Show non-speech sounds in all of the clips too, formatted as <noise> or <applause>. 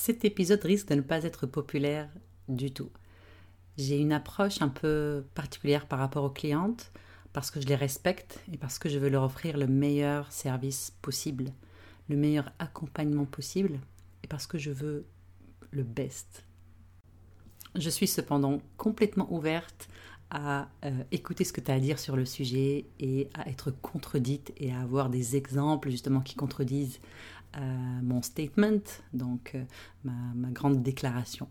cet épisode risque de ne pas être populaire du tout. J'ai une approche un peu particulière par rapport aux clientes parce que je les respecte et parce que je veux leur offrir le meilleur service possible, le meilleur accompagnement possible et parce que je veux le best. Je suis cependant complètement ouverte à euh, écouter ce que tu as à dire sur le sujet et à être contredite et à avoir des exemples justement qui contredisent mon statement, donc euh, ma, grande déclaration.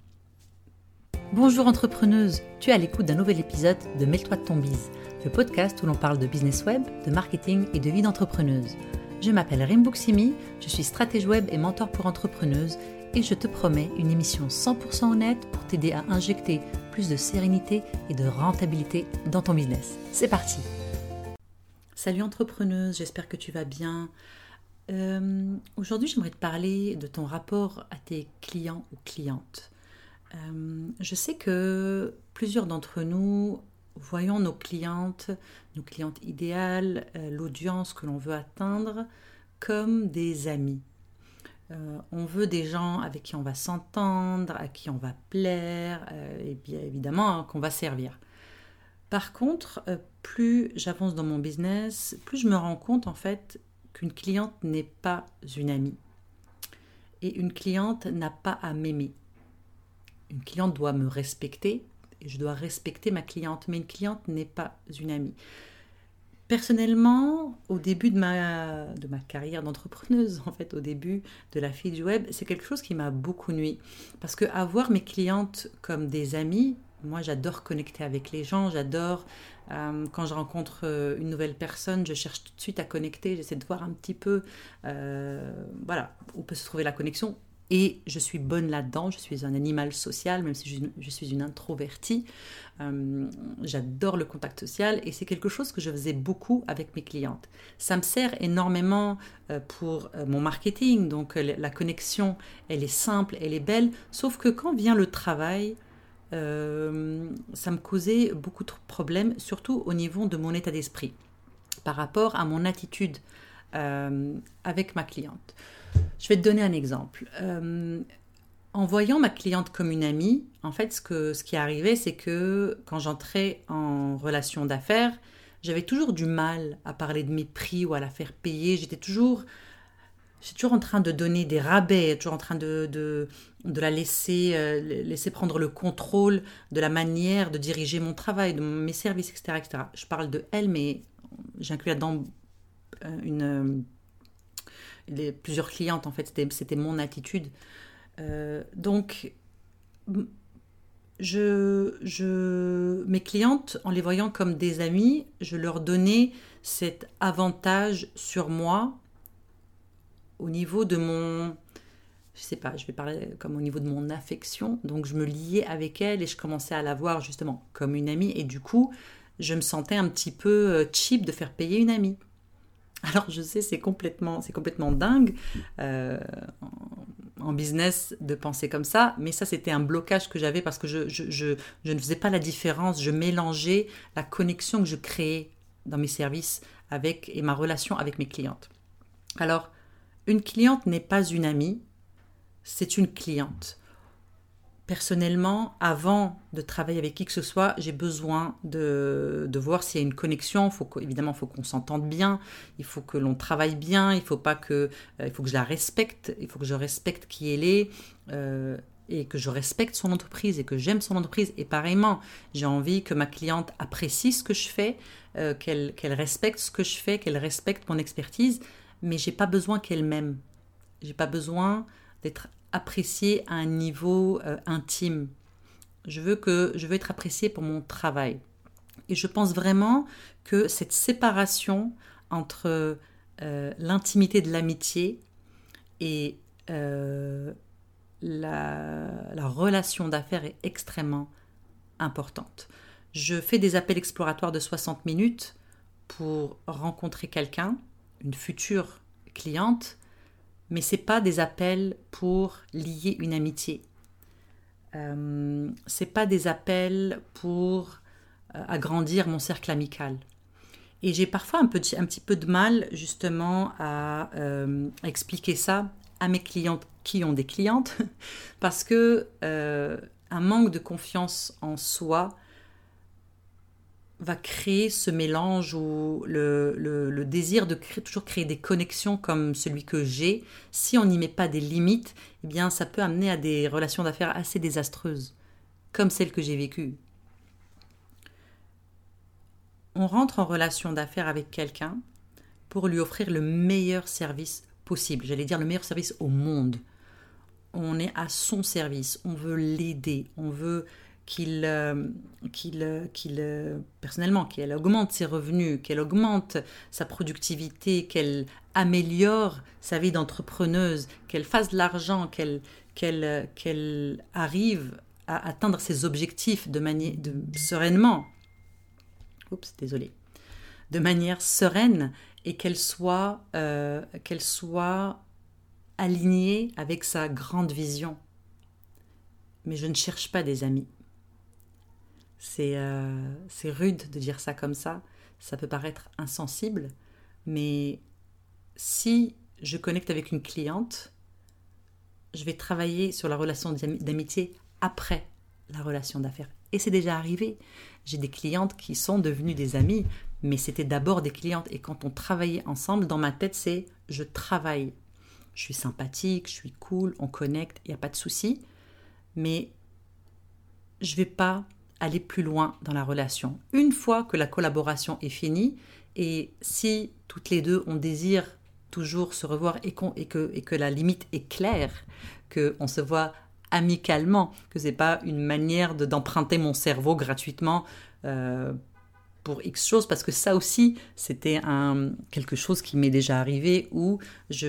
Bonjour entrepreneuse, tu es à l'écoute d'un nouvel épisode de Mêle-toi de ton bise, le podcast où l'on parle de business web, de marketing et de vie d'entrepreneuse. Je m'appelle Rimbuksimi, je suis stratège web et mentor pour entrepreneuses et je te promets une émission 100% honnête pour t'aider à injecter plus de sérénité et de rentabilité dans ton business. C'est parti Salut entrepreneuse, j'espère que tu vas bien. Euh, aujourd'hui, j'aimerais te parler de ton rapport à tes clients ou clientes. Euh, je sais que plusieurs d'entre nous voyons nos clientes, nos clientes idéales, euh, l'audience que l'on veut atteindre comme des amis. on veut des gens avec qui on va s'entendre, à qui on va plaire, et bien évidemment hein, qu'on va servir. Par contre, plus j'avance dans mon business, plus je me rends compte en fait qu'une cliente n'est pas une amie. Et une cliente n'a pas à m'aimer. Une cliente doit me respecter et je dois respecter ma cliente, mais une cliente n'est pas une amie. Personnellement, au début de ma, de ma carrière d'entrepreneuse, <laughs> en fait, au début de la fille du web, c'est quelque chose qui m'a beaucoup nuit. Parce que avoir mes clientes comme des amis, moi j'adore connecter avec les gens, j'adore euh, quand je rencontre euh, une nouvelle personne, je cherche tout de suite à connecter, j'essaie de voir un petit peu euh, voilà, où peut se trouver la connexion. Et je suis bonne là-dedans, je suis un animal social, même si je, suis une introvertie. J'adore le contact social et c'est quelque chose que je faisais beaucoup avec mes clientes. Ça me sert énormément pour mon marketing, donc la connexion, elle est simple, elle est belle, sauf que quand vient le travail, euh, ça me causait beaucoup de problèmes, surtout au niveau de mon état d'esprit, par rapport à mon attitude euh, avec ma cliente. Je vais te donner un exemple. Euh, en voyant ma cliente comme une amie, en fait, ce, ce qui arrivait, c'est que quand j'entrais en relation d'affaires, j'avais toujours du mal à parler de mes prix ou à la faire payer. J'étais toujours suis toujours en train de donner des rabais, toujours en train de, de, de la laisser, euh, laisser prendre le contrôle de la manière de diriger mon travail, de mes services, etc. etc. Je parle de elle, mais j'inclus là-dedans euh, une, euh, plusieurs clientes, en fait, c'était mon attitude. donc, je, je, mes clientes, en les voyant comme des amis, je leur donnais cet avantage sur moi au niveau de mon, je sais pas, je vais parler comme au niveau de mon affection. Donc je me liais avec elle et je commençais à la voir justement comme une amie. Et du coup, je me sentais un petit peu euh, cheap de faire payer une amie. <laughs> Alors je sais, c'est complètement, c'est complètement dingue euh, en business de penser comme ça, mais ça c'était un blocage que j'avais parce que je, je, je, je, ne faisais pas la différence, je mélangeais la connexion que je créais dans mes services avec et ma relation avec mes clientes. Alors une cliente n'est pas une amie, c'est une cliente. Personnellement, avant de travailler avec qui que ce soit, j'ai besoin de, voir s'il y a une connexion. Évidemment, il faut qu'on s'entende bien, il faut que l'on travaille bien, il faut pas que, euh, il faut que je la respecte, il faut que je respecte qui elle est. Euh, et que je respecte son entreprise et que j'aime son entreprise. Et pareillement, j'ai envie que ma cliente apprécie ce que je fais, euh, qu'elle respecte ce que je fais, qu'elle respecte mon expertise mais j'ai pas besoin qu'elle m'aime. J'ai pas besoin d'être appréciée à un niveau euh, intime. Je veux que je veux être appréciée pour mon travail. Et je pense vraiment que cette séparation entre euh, l'intimité de l'amitié et euh, la, la, relation d'affaires est extrêmement importante. Je fais des appels exploratoires de 60 minutes pour rencontrer quelqu'un une future cliente, mais c'est pas des appels pour lier une amitié. Euh, c'est pas des appels pour euh, agrandir mon cercle amical. Et j'ai parfois un, petit, peu de mal justement à euh, expliquer ça à mes clientes qui ont des clientes, <laughs> parce que un manque de confiance en soi créer ce mélange ou le, désir de toujours créer des connexions comme celui que j'ai. Si on n'y met pas des limites, eh bien, ça peut amener à des relations d'affaires assez désastreuses, comme celle que j'ai vécue. On rentre en relation d'affaires avec quelqu'un pour lui offrir le meilleur service possible, j'allais dire le meilleur service au monde. On est à son service, on veut l'aider, on veut qu'il, euh, qu'il, euh, qu'il euh, personnellement, qu'elle augmente ses revenus, qu'elle augmente sa productivité, qu'elle améliore sa vie d'entrepreneuse, qu'elle fasse de l'argent, qu'elle, qu'elle, qu'elle arrive à atteindre ses objectifs de manière de, sereinement. Oups, désolé. De manière sereine et qu'elle soit, qu'elle soit alignée avec sa grande vision. Mais je ne cherche pas des amis. C'est euh, rude de dire ça comme ça, ça peut paraître insensible, mais si je connecte avec une cliente, je vais travailler sur la relation d'amitié après la relation d'affaires. Et c'est déjà arrivé. J'ai des clientes qui sont devenues des amies mais c'était d'abord des clientes. Et quand on travaillait ensemble, dans ma tête, c'est je travaille. Je suis sympathique, je suis cool, on connecte, il n'y a pas de souci. Mais je vais pas aller plus loin dans la relation. Une fois que la collaboration est finie, et si toutes les deux on désire toujours se revoir et, et, que, et que la limite est claire, qu'on se voit amicalement, que c'est pas une manière d'emprunter mon cerveau gratuitement euh, pour X choses, parce que ça aussi, c'était un, quelque chose qui m'est déjà arrivé où je,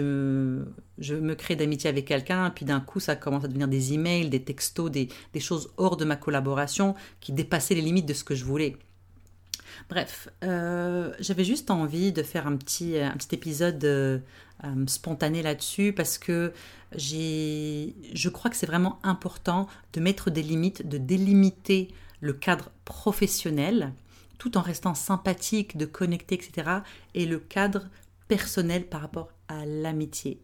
me crée d'amitié avec quelqu'un, puis d'un coup, ça commence à devenir des emails, des textos, des, choses hors de ma collaboration qui dépassaient les limites de ce que je voulais. Bref, euh, j'avais juste envie de faire un petit, épisode euh, spontané là-dessus parce que je crois que c'est vraiment important de mettre des limites, de délimiter le cadre professionnel tout en restant sympathique, de connecter, etc. Et le cadre personnel par rapport à l'amitié.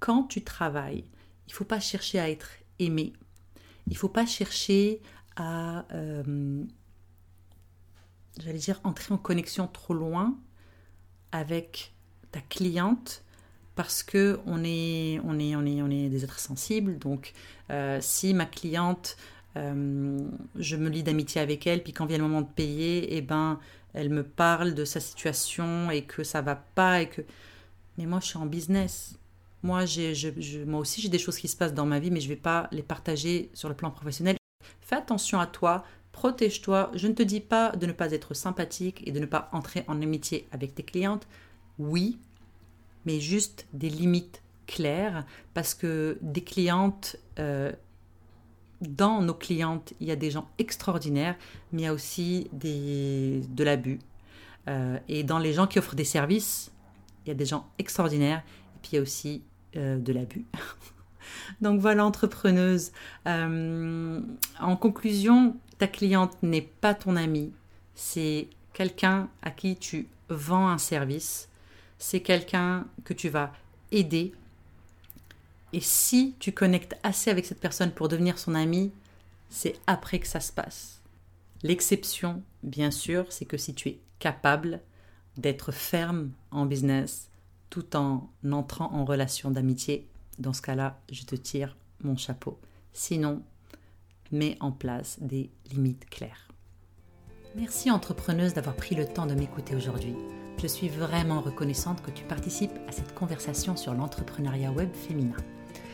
Quand tu travailles, il ne faut pas chercher à être aimé. Il ne faut pas chercher à, euh, j'allais dire, entrer en connexion trop loin avec ta cliente parce que on est, on est, on est, on est des êtres sensibles. Donc, euh, si ma cliente euh, je me lie d'amitié avec elle, puis quand vient le moment de payer, eh ben, elle me parle de sa situation et que ça va pas et que. Mais moi, je suis en business. Moi, moi aussi, j'ai des choses qui se passent dans ma vie, mais je vais pas les partager sur le plan professionnel. Fais attention à toi, protège-toi. Je ne te dis pas de ne pas être sympathique et de ne pas entrer en amitié avec tes clientes. Oui, mais juste des limites claires, parce que des clientes, euh, dans nos clientes, il y a des gens extraordinaires, mais il y a aussi de l'abus. Euh, et dans les gens qui offrent des services, il y a des gens extraordinaires, et puis il y a aussi euh, de l'abus. <laughs> Donc voilà, entrepreneuse. Euh, en conclusion, ta cliente n'est pas ton amie, c'est quelqu'un à qui tu vends un service, c'est quelqu'un que tu vas aider et si tu connectes assez avec cette personne pour devenir son ami, c'est après que ça se passe. L'exception, bien sûr, c'est que si tu es capable d'être ferme en business tout en entrant en relation d'amitié, dans ce cas-là, je te tire mon chapeau. Sinon, mets en place des limites claires. Merci entrepreneuse d'avoir pris le temps de m'écouter aujourd'hui. Je suis vraiment reconnaissante que tu participes à cette conversation sur l'entrepreneuriat web féminin.